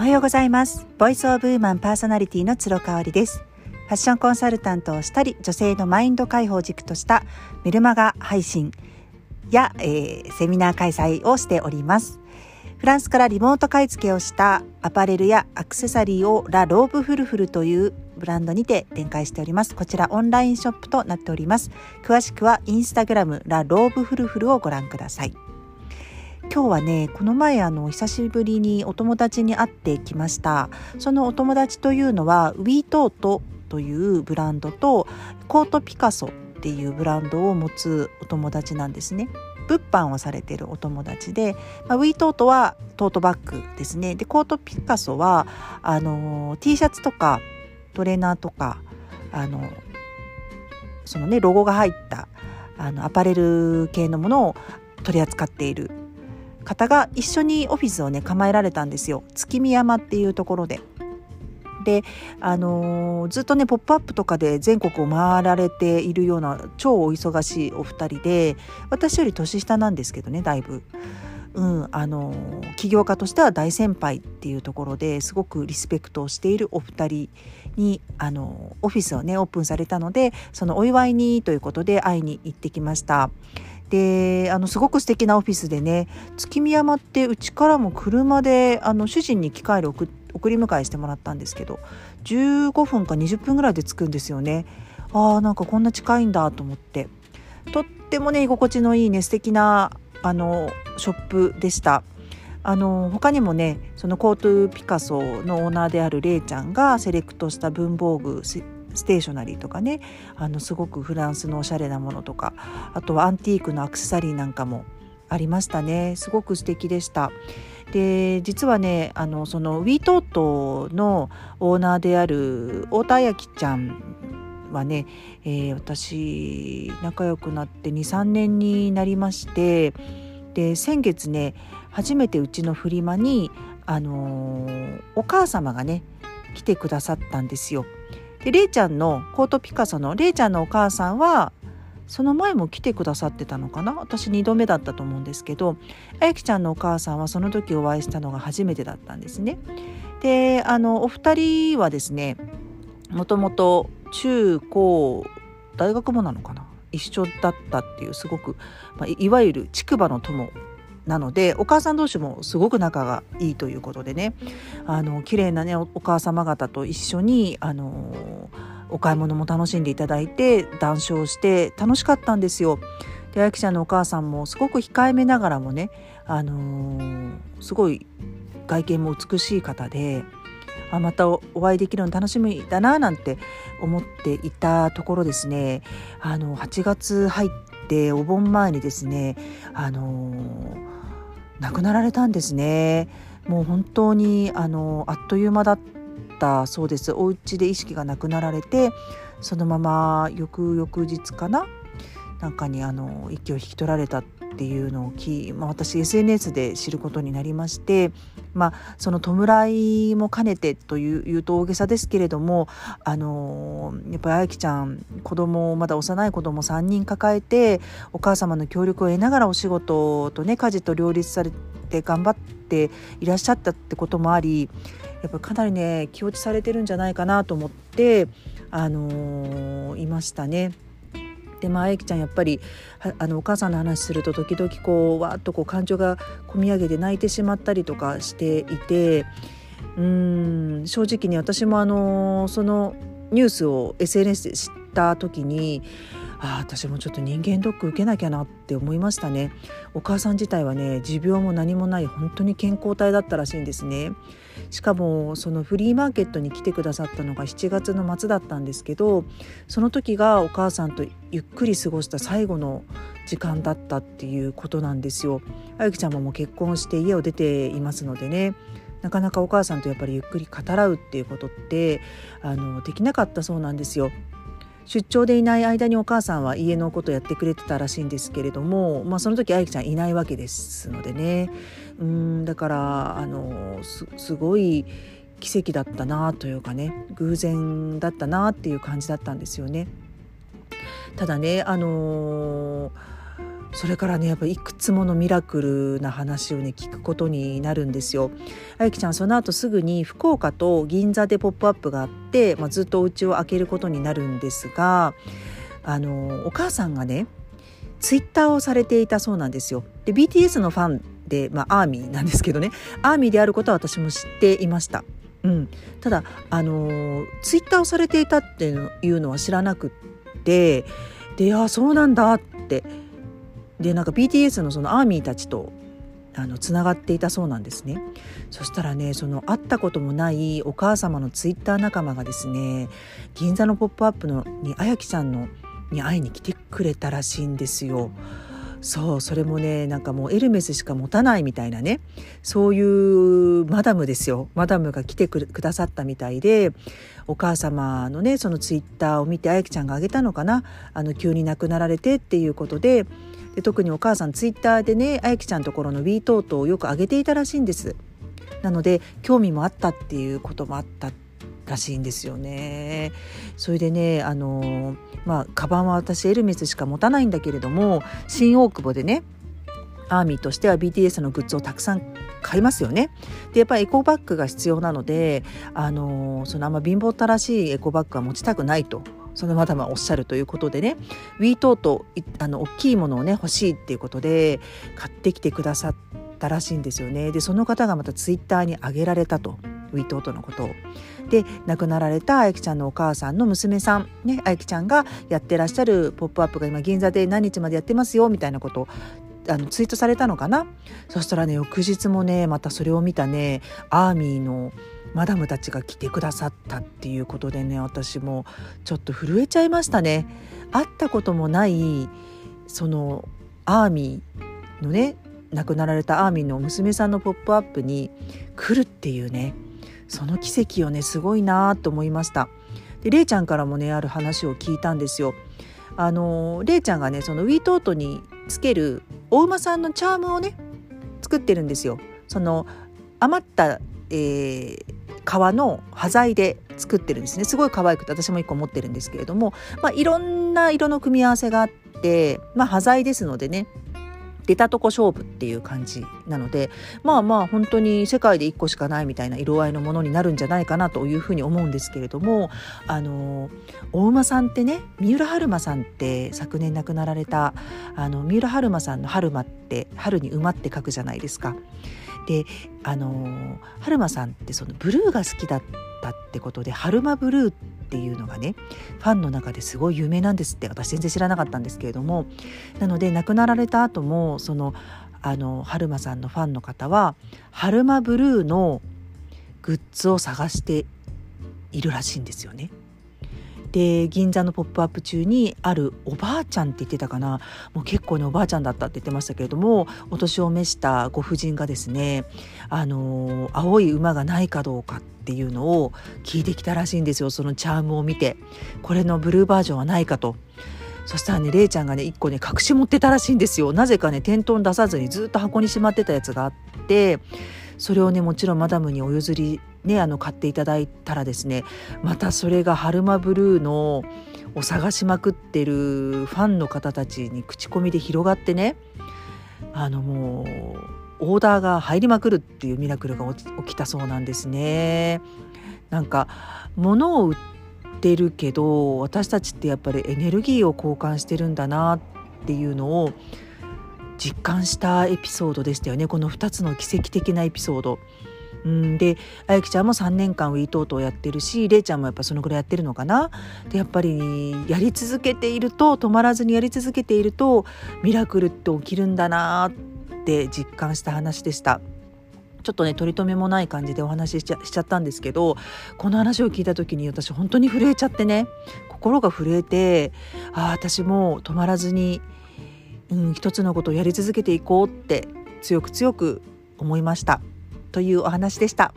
おはようございますボイスオブウーマンパーソナリティの鶴香織ですファッションコンサルタントをしたり女性のマインド解放軸としたメルマガ配信や、えー、セミナー開催をしておりますフランスからリモート買い付けをしたアパレルやアクセサリーをラ・ローブ・フルフルというブランドにて展開しております。こちらオンラインショップとなっております。詳しくはインスタグラムラ・ローブ・フルフルをご覧ください。今日はねこの前あの久しぶりにお友達に会ってきました。そのお友達というのはウィートートというブランドとコートピカソっていうブランドを持つお友達なんですね。物販をされているお友達で、まあ、ウィートートはトートバッグですね。でコートピカソはあの T シャツとかトレーナーとかあのそのねロゴが入ったあのアパレル系のものを取り扱っている方が一緒にオフィスをね構えられたんですよ月見山っていうところで。で、あのー、ずっとね「ポップアップとかで全国を回られているような超お忙しいお二人で私より年下なんですけどねだいぶ。うんあのー、起業家としては大先輩っていうところですごくリスペクトをしているお二人にあのオフィスをねオープンされたのでそのお祝いにということで会いに行ってきました。であのすごく素敵なオフィスでね月見山ってうちからも車であの主人に機械で送り迎えしてもらったんですけど15分か20分ぐらいで着くんですよね。あーなんかこんな近いんだと思ってとってもね居心地のいいね素敵なあのショップでした。あの他にもねそのコートゥピカソのオーナーであるレイちゃんがセレクトした文房具ステーショナリーとかねあのすごくフランスのおしゃれなものとかあとはアンティークのアクセサリーなんかもありましたねすごく素敵でした。で実はねあのそのウィートートのオーナーである太田彩ちゃんはね、えー、私仲良くなって23年になりましてで先月ね初めてうちのフリマに、あのー、お母様がね来てくださったんですよ。でれいちゃんのコートピカソのれいちゃんのお母さんはその前も来てくださってたのかな？私2度目だったと思うんですけどあゆきちゃんのお母さんはその時お会いしたのが初めてだったんですね。であのお二人はですねもともと中高大学もなのかな？一緒だったっていうすごく、まあ、いわゆる竹馬の友なのでお母さん同士もすごく仲がいいということでねあの綺麗なねお母様方と一緒にあのお買い物も楽しんでいただいて談笑して楽しかったんですよ。であやきちゃんのお母さんもすごく控えめながらもね、あの、すごい外見も美しい方であまたお会いできるの楽しみだななんて思っていたところですねあの8月入ってお盆前にですねあのー亡くなられたんですね。もう本当にあのあっという間だったそうです。お家で意識がなくなられてそのまま翌々日かな？なんかにあの息を引き取られたっていうのをき、まあ、私 SNS で知ることになりまして、まあ、その弔いも兼ねてという言うと大げさですけれどもあのやっぱりあやきちゃん子供まだ幼い子供3人抱えてお母様の協力を得ながらお仕事とね家事と両立されて頑張っていらっしゃったってこともありやっぱりかなりね気落ちされてるんじゃないかなと思ってあのいましたね。でまあゆきちゃんやっぱりあのお母さんの話すると時々こうわっとこう感情がこみ上げて泣いてしまったりとかしていてうん正直に私もあのそのニュースを SNS で知った時にあ私もちょっと人間ドック受けなきゃなって思いましたね。お母さん自体はね持病も何もない本当に健康体だったらしいんですね。しかもそのフリーマーケットに来てくださったのが7月の末だったんですけどその時がお母さんとゆっくり過ごした最後の時間だったっていうことなんですよ。あゆきちゃんももう結婚して家を出ていますのでね。なかなかお母さんとやっぱりゆっくり語らうっていうことってあのできなかったそうなんですよ。出張でいない間にお母さんは家のことやってくれてたらしいんですけれども、まあ、その時あゆきちゃんいないわけですのでねうんだからあのすごい奇跡だったなというかね偶然だったなっていう感じだったんですよね。ただねあのそれからねやっぱいくつものミラクルな話をね聞くことになるんですよ。あゆきちゃんその後すぐに福岡と銀座でポップアップがあって、まあ、ずっとお家を開けることになるんですがあのお母さんがねツイッターをされていたそうなんですよ。で BTS のファンで、まあ、アーミーなんですけどねアーミーであることは私も知っていました。うん、ただあのツイッターをされていたっていうのは知らなくってであそうなんだってでなんか BTS のそのアーミーたちとあのつながっていたそうなんですねそしたらねその会ったこともないお母様のツイッター仲間がですね銀座のポップアップのにあやきちゃんのに会いに来てくれたらしいんですよ。そうそれもねなんかもうエルメスしか持たないみたいなねそういうマダムですよマダムが来てくださったみたいでお母様のねそのツイッターを見てあやきちゃんがあげたのかなあの急に亡くなられてっていうことでで特にお母さんツイッターでねあやきちゃんところの w トートをよく上げていたらしいんです。なので興味もあったっていうこともあったらしいんですよね。それでねあのまあカバンは私エルメスしか持たないんだけれども新大久保でねアーミーとしては BTS のグッズをたくさん買いますよね。でやっぱりエコバッグが必要なのであのそのあんま貧乏ったらしいエコバッグは持ちたくないと。そのまだまおっしゃるということでねウィートートあの大きいものをね欲しいっていうことで買ってきてくださったらしいんですよねでその方がまたツイッターに上げられたとウィートートのことを。で亡くなられたあゆきちゃんのお母さんの娘さんねあゆきちゃんがやってらっしゃる「ポップアップが今銀座で何日までやってますよみたいなことあのツイートされたのかなそしたらね翌日もねまたそれを見たねアーミーのマダムたちが来てくださったっていうことでね私もちょっと震えちゃいましたね。会ったこともないそのアーミーのね亡くなられたアーミーの娘さんの「ポップアップに来るっていうねその奇跡をねすごいなと思いました。でれいちゃんからもねある話を聞いたんですよ。あのれいちゃんがねそのウィートートにつけるお馬さんのチャームをね作ってるんですよ。その余った、えー、革の端材で作ってるんですねすごい可愛くて私も1個持ってるんですけれども、まあ、いろんな色の組み合わせがあって、まあ、端材ですのでね出たとこ勝負っていう感じなのでまあまあ本当に世界で1個しかないみたいな色合いのものになるんじゃないかなというふうに思うんですけれどもあのお馬さんってね三浦春馬さんって昨年亡くなられたあの三浦春馬さんの春馬って春に馬って書くじゃないですか。であの春馬さんってそのブルーが好きだったってことで春馬ブルーっていうのがねファンの中ですごい有名なんですって私全然知らなかったんですけれどもなので亡くなられた後もそのあの春馬さんのファンの方は春馬ブルーのグッズを探しているらしいんですよね。で銀座のポップアップ中にあるおばあちゃんって言ってたかな。もう結構ねおばあちゃんだったって言ってましたけれどもお年を召したご婦人がですねあの青い馬がないかどうかっていうのを聞いてきたらしいんですよ。そのチャームを見て。これのブルーバージョンはないかと。そしたらねれいちゃんがね1個ね隠し持ってたらしいんですよ。なぜかね店頭に出さずにずっと箱にしまってたやつがあってそれをねもちろんマダムにお譲りねあの買っていただいたらですねまたそれが春馬ブルーのを探しまくってるファンの方たちに口コミで広がってねあのもうオーダーが入りまくるっていうミラクルが起きたそうなんですね。なんか物を売ってるけど私たちってやっぱりエネルギーを交換してるんだなっていうのを実感したエピソードでしたよねこの2つの奇跡的なエピソード。うんであゆきちゃんも3年間ウィートートをやってるしれいちゃんもやっぱそのぐらいやってるのかなでやっぱりやり続けていると止まらずにやり続けているとミラクルって起きるんだなって実感した話でした。ちょっとね取り留めもない感じでお話ししちゃしちゃったんですけどこの話を聞いた時に私本当に震えちゃってね心が震えてああ私も止まらずにうん、一つのことをやり続けていこうって強く強く思いましたというお話でした。